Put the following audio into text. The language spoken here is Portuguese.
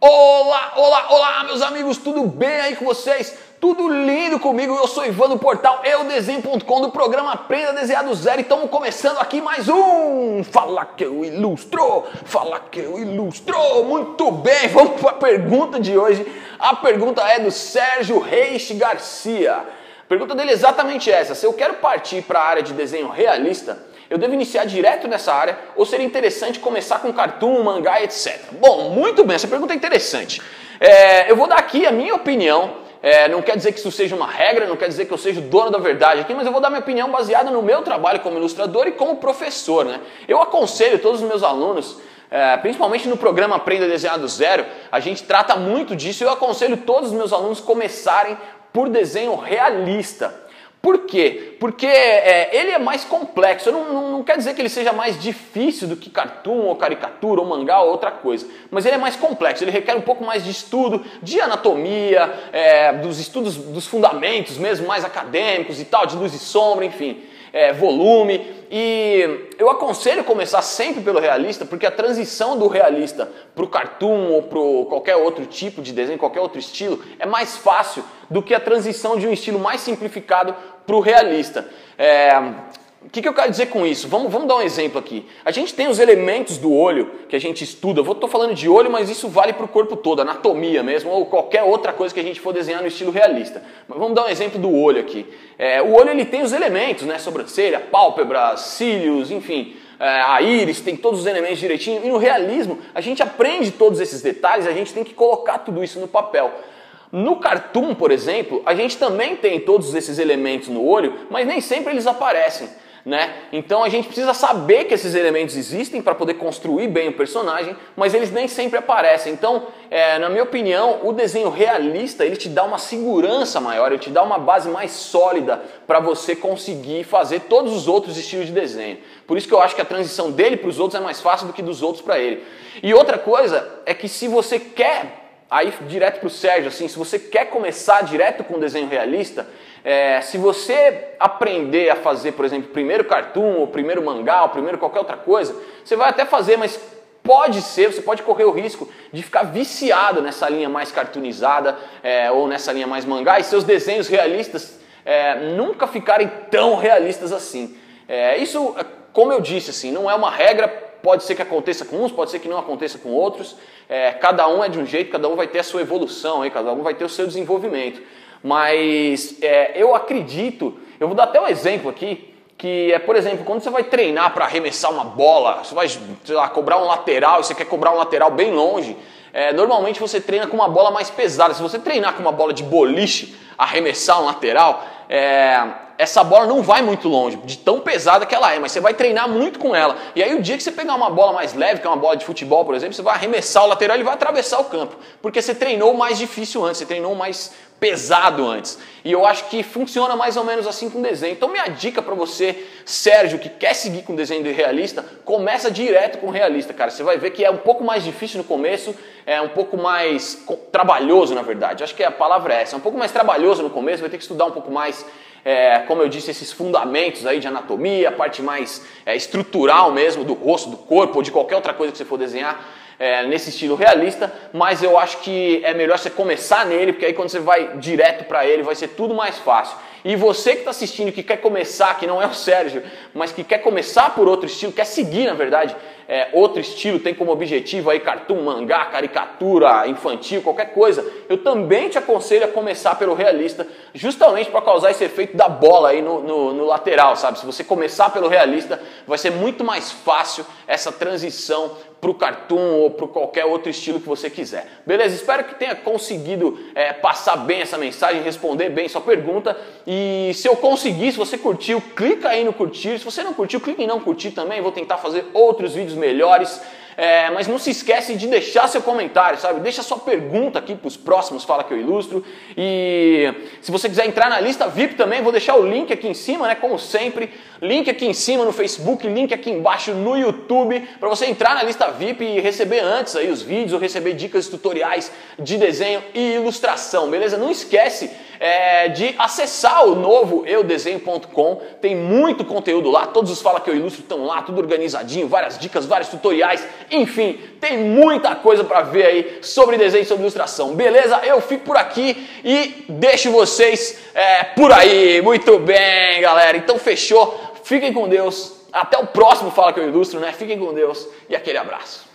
Olá, olá, olá, meus amigos, tudo bem aí com vocês? Tudo lindo comigo? Eu sou Ivan do portal eudesenho.com do programa Aprenda a Desenhar do Zero e estamos começando aqui mais um Fala que eu ilustro, fala que eu ilustro. Muito bem, vamos para a pergunta de hoje. A pergunta é do Sérgio Reis Garcia. A pergunta dele é exatamente essa: se eu quero partir para a área de desenho realista, eu devo iniciar direto nessa área ou seria interessante começar com cartoon, mangá, etc? Bom, muito bem, essa pergunta é interessante. É, eu vou dar aqui a minha opinião. É, não quer dizer que isso seja uma regra, não quer dizer que eu seja o dono da verdade aqui, mas eu vou dar minha opinião baseada no meu trabalho como ilustrador e como professor. Né? Eu aconselho todos os meus alunos é, principalmente no programa Aprenda a Desenhar do Zero, a gente trata muito disso. Eu aconselho todos os meus alunos começarem por desenho realista. Por quê? Porque é, ele é mais complexo. Não, não, não, quer dizer que ele seja mais difícil do que cartoon, ou caricatura, ou mangá, ou outra coisa. Mas ele é mais complexo. Ele requer um pouco mais de estudo, de anatomia, é, dos estudos dos fundamentos mesmo, mais acadêmicos e tal, de luz e sombra, enfim é, volume. E eu aconselho começar sempre pelo realista, porque a transição do realista para o cartoon ou para qualquer outro tipo de desenho, qualquer outro estilo, é mais fácil do que a transição de um estilo mais simplificado para o realista. É, o que, que, eu quero dizer com isso? Vamos, vamos dar um exemplo aqui. A gente tem os elementos do olho que a gente estuda. Eu estou falando de olho, mas isso vale para o corpo todo, anatomia mesmo, ou qualquer outra coisa que a gente for desenhar no estilo realista. Mas vamos dar um exemplo do olho aqui. É, o olho ele tem os elementos, né? Sobrancelha, pálpebras, cílios, enfim. É, a íris tem todos os elementos direitinho. E no realismo, a gente aprende todos esses detalhes, a gente tem que colocar tudo isso no papel. No cartoon, por exemplo, a gente também tem todos esses elementos no olho, mas nem sempre eles aparecem né? Então a gente precisa saber que esses elementos existem para poder construir bem o personagem, mas eles nem sempre aparecem. Então, é, na minha opinião, o desenho realista ele te dá uma segurança maior, ele te dá uma base mais sólida para você conseguir fazer todos os outros estilos de desenho. Por isso que eu acho que a transição dele para os outros é mais fácil do que dos outros para ele. E outra coisa é que se você quer aí direto para o Sérgio, assim, se você quer começar direto com desenho realista, é, se você aprender a fazer, por exemplo, primeiro cartoon, ou primeiro mangá, ou primeiro qualquer outra coisa, você vai até fazer, mas pode ser, você pode correr o risco de ficar viciado nessa linha mais cartoonizada é, ou nessa linha mais mangá e seus desenhos realistas é, nunca ficarem tão realistas assim. É, isso, como eu disse, assim, não é uma regra, pode ser que aconteça com uns, pode ser que não aconteça com outros. É, cada um é de um jeito, cada um vai ter a sua evolução, aí, cada um vai ter o seu desenvolvimento. Mas é, eu acredito, eu vou dar até um exemplo aqui, que é, por exemplo, quando você vai treinar para arremessar uma bola, você vai, sei lá, cobrar um lateral e você quer cobrar um lateral bem longe, é, normalmente você treina com uma bola mais pesada. Se você treinar com uma bola de boliche, arremessar um lateral, é, essa bola não vai muito longe, de tão pesada que ela é, mas você vai treinar muito com ela. E aí o dia que você pegar uma bola mais leve, que é uma bola de futebol, por exemplo, você vai arremessar o lateral e vai atravessar o campo, porque você treinou mais difícil antes, você treinou mais pesado antes. E eu acho que funciona mais ou menos assim com desenho. Então minha dica para você, Sérgio, que quer seguir com desenho de realista, começa direto com realista, cara. Você vai ver que é um pouco mais difícil no começo, é um pouco mais trabalhoso, na verdade. Acho que a palavra é essa, é um pouco mais trabalhoso no começo, vai ter que estudar um pouco mais é, como eu disse, esses fundamentos aí de anatomia, a parte mais é, estrutural mesmo do rosto, do corpo ou de qualquer outra coisa que você for desenhar é, nesse estilo realista, mas eu acho que é melhor você começar nele, porque aí quando você vai direto para ele vai ser tudo mais fácil. E você que está assistindo, que quer começar, que não é o Sérgio, mas que quer começar por outro estilo, quer seguir na verdade é, outro estilo, tem como objetivo aí cartoon, mangá, caricatura, infantil, qualquer coisa, eu também te aconselho a começar pelo realista, justamente para causar esse efeito da bola aí no, no, no lateral, sabe? Se você começar pelo realista, vai ser muito mais fácil essa transição para o cartoon ou para qualquer outro estilo que você quiser. Beleza? Espero que tenha conseguido é, passar bem essa mensagem, responder bem sua pergunta. E se eu conseguir, se você curtiu, clica aí no curtir. Se você não curtiu, clique em não curtir também. Vou tentar fazer outros vídeos melhores. É, mas não se esquece de deixar seu comentário, sabe? Deixa sua pergunta aqui para os próximos Fala Que Eu Ilustro. E se você quiser entrar na lista VIP também, vou deixar o link aqui em cima, né? Como sempre. Link aqui em cima no Facebook, link aqui embaixo no YouTube, para você entrar na lista VIP e receber antes aí os vídeos ou receber dicas tutoriais de desenho e ilustração, beleza? Não esquece é, de acessar o novo eudesenho.com. Tem muito conteúdo lá, todos os Fala Que Eu Ilustro estão lá, tudo organizadinho, várias dicas, vários tutoriais, enfim, tem muita coisa para ver aí sobre desenho, sobre ilustração. Beleza? Eu fico por aqui e deixo vocês é, por aí. Muito bem, galera. Então fechou. Fiquem com Deus. Até o próximo Fala Que Eu Ilustro, né? Fiquem com Deus e aquele abraço.